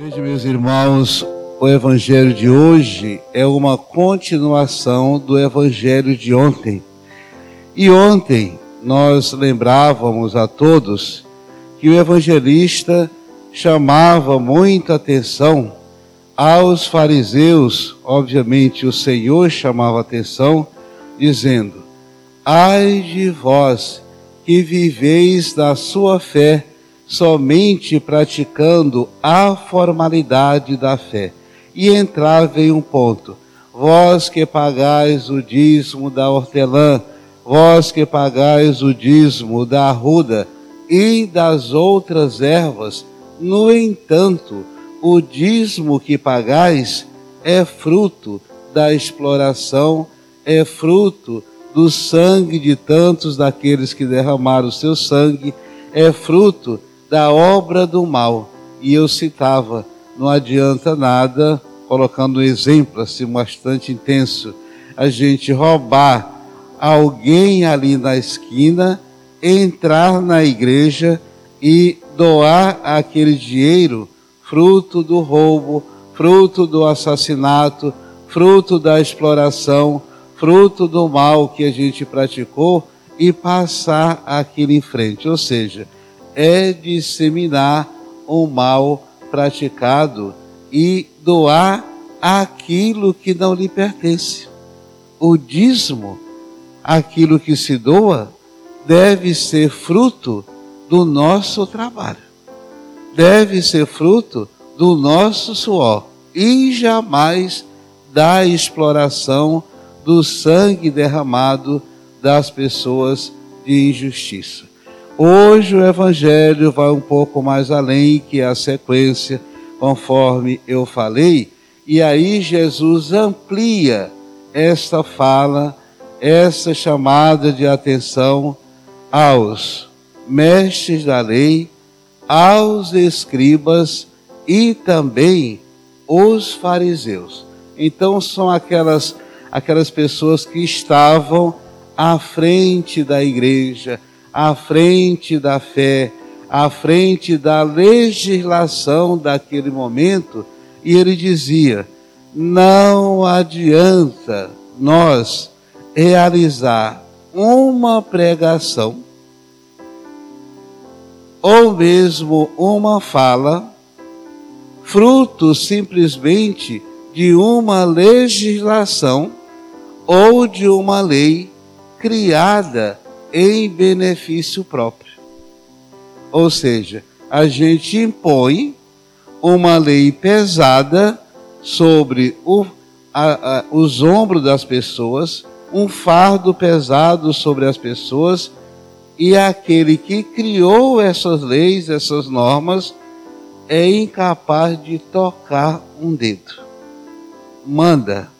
Veja, meus irmãos, o evangelho de hoje é uma continuação do evangelho de ontem. E ontem nós lembrávamos a todos que o evangelista chamava muita atenção aos fariseus, obviamente o Senhor chamava atenção, dizendo: Ai de vós que viveis da sua fé somente praticando a formalidade da fé. E entrava em um ponto: vós que pagais o dízimo da hortelã, vós que pagais o dízimo da arruda e das outras ervas, no entanto, o dízimo que pagais é fruto da exploração, é fruto do sangue de tantos daqueles que derramaram o seu sangue, é fruto da obra do mal. E eu citava, não adianta nada, colocando um exemplo assim bastante intenso, a gente roubar alguém ali na esquina, entrar na igreja e doar aquele dinheiro fruto do roubo, fruto do assassinato, fruto da exploração, fruto do mal que a gente praticou e passar aquilo em frente. Ou seja, é disseminar o mal praticado e doar aquilo que não lhe pertence. O dízimo, aquilo que se doa, deve ser fruto do nosso trabalho, deve ser fruto do nosso suor e jamais da exploração do sangue derramado das pessoas de injustiça. Hoje o Evangelho vai um pouco mais além que a sequência, conforme eu falei, e aí Jesus amplia esta fala, essa chamada de atenção aos mestres da lei, aos escribas e também os fariseus. Então são aquelas aquelas pessoas que estavam à frente da igreja, à frente da fé, à frente da legislação daquele momento, e ele dizia: não adianta nós realizar uma pregação ou mesmo uma fala, fruto simplesmente de uma legislação ou de uma lei criada em benefício próprio. Ou seja, a gente impõe uma lei pesada sobre o, a, a, os ombros das pessoas, um fardo pesado sobre as pessoas, e aquele que criou essas leis, essas normas, é incapaz de tocar um dedo. Manda,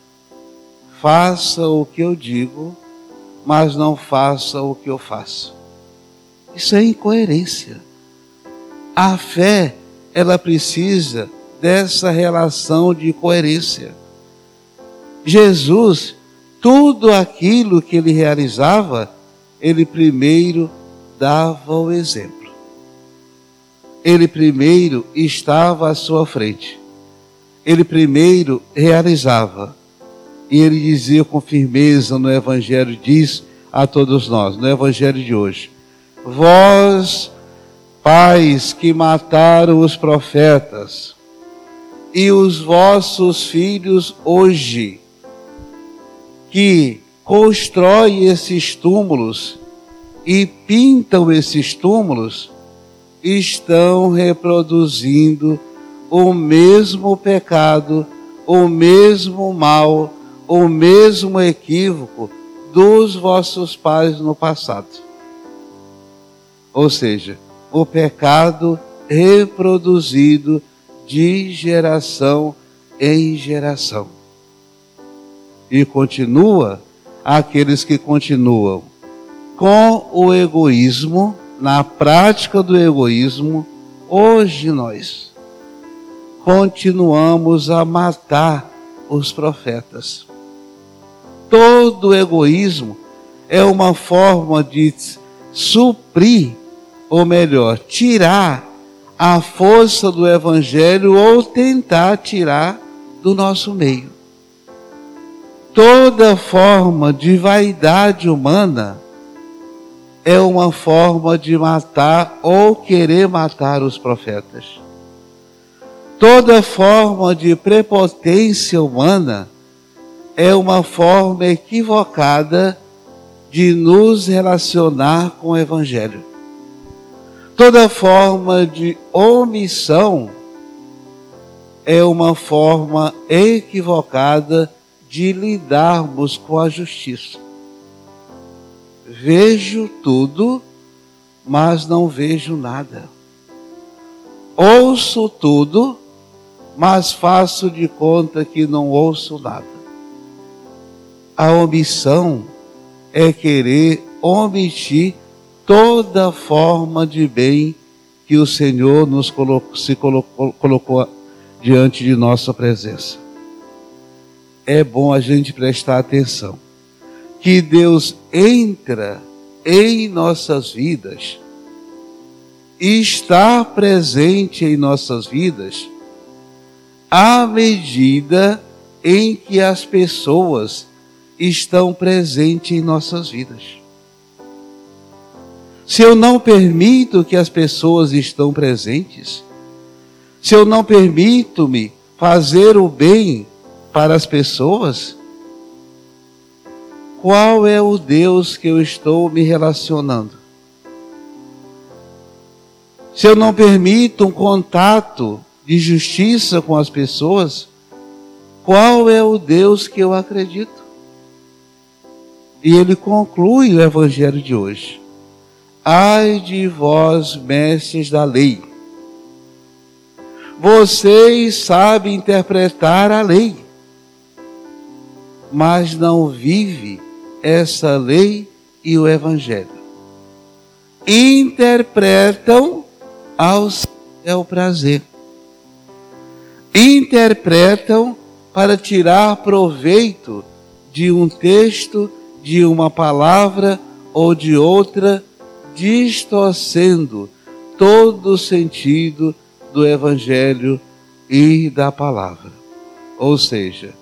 faça o que eu digo mas não faça o que eu faço. Isso é incoerência. A fé, ela precisa dessa relação de coerência. Jesus, tudo aquilo que ele realizava, ele primeiro dava o exemplo. Ele primeiro estava à sua frente. Ele primeiro realizava. E ele dizia com firmeza no Evangelho, diz a todos nós, no Evangelho de hoje: Vós, pais que mataram os profetas, e os vossos filhos hoje, que constroem esses túmulos e pintam esses túmulos, estão reproduzindo o mesmo pecado, o mesmo mal o mesmo equívoco dos vossos pais no passado. Ou seja, o pecado reproduzido de geração em geração. E continua aqueles que continuam com o egoísmo, na prática do egoísmo, hoje nós continuamos a matar os profetas todo egoísmo é uma forma de suprir, ou melhor, tirar a força do Evangelho ou tentar tirar do nosso meio. Toda forma de vaidade humana é uma forma de matar ou querer matar os profetas. Toda forma de prepotência humana é uma forma equivocada de nos relacionar com o Evangelho. Toda forma de omissão é uma forma equivocada de lidarmos com a justiça. Vejo tudo, mas não vejo nada. Ouço tudo, mas faço de conta que não ouço nada. A omissão é querer omitir toda forma de bem que o Senhor nos colocou, se colocou, colocou diante de nossa presença. É bom a gente prestar atenção que Deus entra em nossas vidas e está presente em nossas vidas à medida em que as pessoas estão presentes em nossas vidas. Se eu não permito que as pessoas estão presentes, se eu não permito-me fazer o bem para as pessoas, qual é o Deus que eu estou me relacionando? Se eu não permito um contato de justiça com as pessoas, qual é o Deus que eu acredito? E ele conclui o evangelho de hoje. Ai de vós, mestres da lei. Vocês sabem interpretar a lei, mas não vive essa lei e o evangelho. Interpretam ao seu prazer. Interpretam para tirar proveito de um texto, de uma palavra ou de outra distorcendo todo o sentido do Evangelho e da palavra. Ou seja,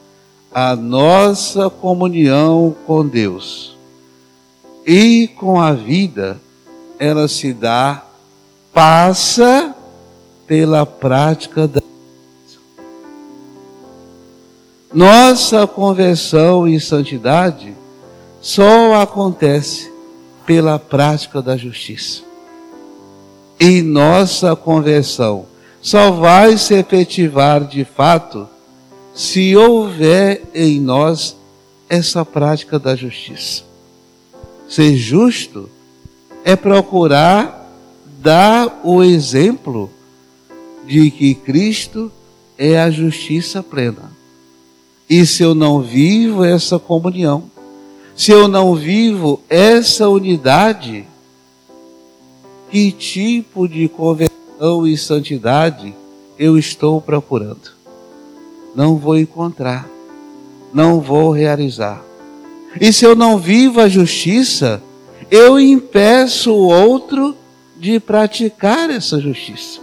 a nossa comunhão com Deus e com a vida, ela se dá, passa pela prática da nossa conversão e santidade só acontece pela prática da justiça. E nossa conversão só vai se efetivar de fato se houver em nós essa prática da justiça. Ser justo é procurar dar o exemplo de que Cristo é a justiça plena. E se eu não vivo essa comunhão, se eu não vivo essa unidade, que tipo de conversão e santidade eu estou procurando? Não vou encontrar, não vou realizar. E se eu não vivo a justiça, eu impeço o outro de praticar essa justiça,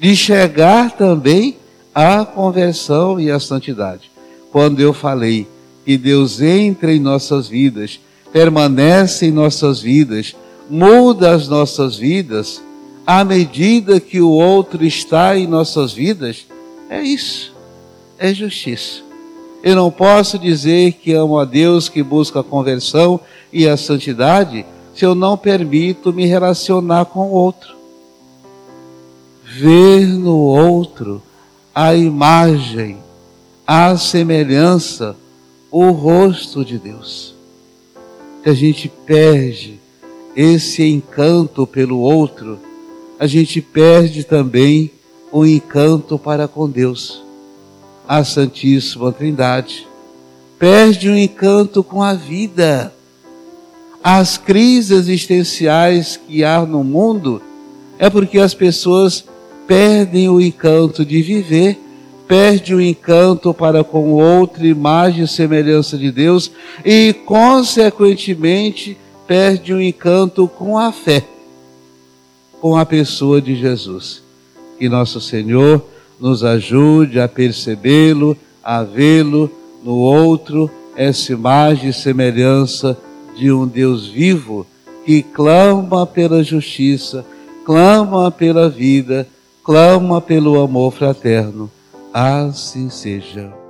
de chegar também à conversão e à santidade. Quando eu falei que Deus entra em nossas vidas, permanece em nossas vidas, muda as nossas vidas, à medida que o outro está em nossas vidas, é isso, é justiça. Eu não posso dizer que amo a Deus, que busco a conversão e a santidade, se eu não permito me relacionar com o outro. Ver no outro a imagem, a semelhança o rosto de Deus. Que a gente perde esse encanto pelo outro, a gente perde também o encanto para com Deus, a Santíssima Trindade. Perde o encanto com a vida. As crises existenciais que há no mundo é porque as pessoas perdem o encanto de viver perde o encanto para com outra imagem e semelhança de Deus e, consequentemente, perde o encanto com a fé. com a pessoa de Jesus. Que nosso Senhor nos ajude a percebê-lo, a vê-lo no outro, essa imagem e semelhança de um Deus vivo que clama pela justiça, clama pela vida, clama pelo amor fraterno. Assim seja.